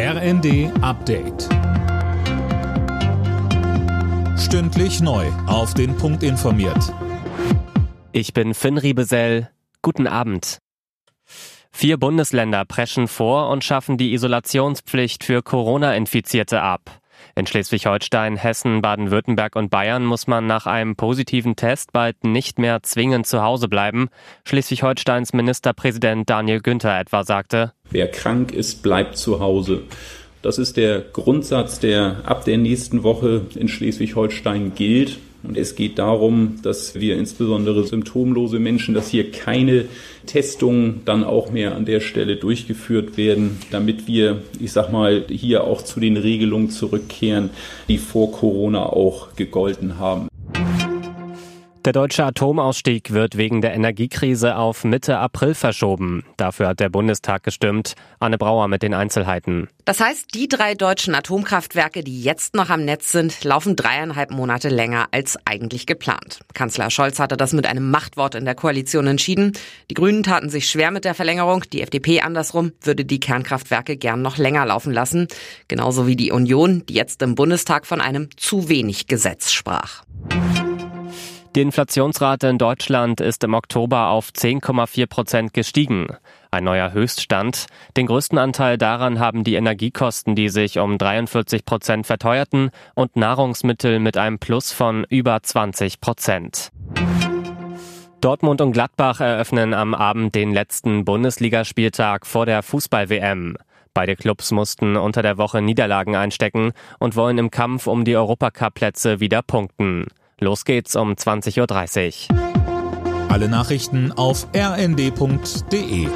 RND Update. Stündlich neu. Auf den Punkt informiert. Ich bin Finn Riebesell. Guten Abend. Vier Bundesländer preschen vor und schaffen die Isolationspflicht für Corona-Infizierte ab. In Schleswig-Holstein, Hessen, Baden-Württemberg und Bayern muss man nach einem positiven Test bald nicht mehr zwingend zu Hause bleiben. Schleswig-Holsteins Ministerpräsident Daniel Günther etwa sagte, Wer krank ist, bleibt zu Hause. Das ist der Grundsatz, der ab der nächsten Woche in Schleswig-Holstein gilt. Und es geht darum, dass wir insbesondere symptomlose Menschen, dass hier keine Testungen dann auch mehr an der Stelle durchgeführt werden, damit wir, ich sag mal, hier auch zu den Regelungen zurückkehren, die vor Corona auch gegolten haben. Der deutsche Atomausstieg wird wegen der Energiekrise auf Mitte April verschoben. Dafür hat der Bundestag gestimmt. Anne Brauer mit den Einzelheiten. Das heißt, die drei deutschen Atomkraftwerke, die jetzt noch am Netz sind, laufen dreieinhalb Monate länger als eigentlich geplant. Kanzler Scholz hatte das mit einem Machtwort in der Koalition entschieden. Die Grünen taten sich schwer mit der Verlängerung. Die FDP andersrum würde die Kernkraftwerke gern noch länger laufen lassen. Genauso wie die Union, die jetzt im Bundestag von einem zu wenig Gesetz sprach. Die Inflationsrate in Deutschland ist im Oktober auf 10,4 Prozent gestiegen. Ein neuer Höchststand. Den größten Anteil daran haben die Energiekosten, die sich um 43 Prozent verteuerten und Nahrungsmittel mit einem Plus von über 20 Prozent. Dortmund und Gladbach eröffnen am Abend den letzten Bundesligaspieltag vor der Fußball-WM. Beide Clubs mussten unter der Woche Niederlagen einstecken und wollen im Kampf um die Europacup-Plätze wieder punkten. Los geht's um 20.30 Uhr. Alle Nachrichten auf rnd.de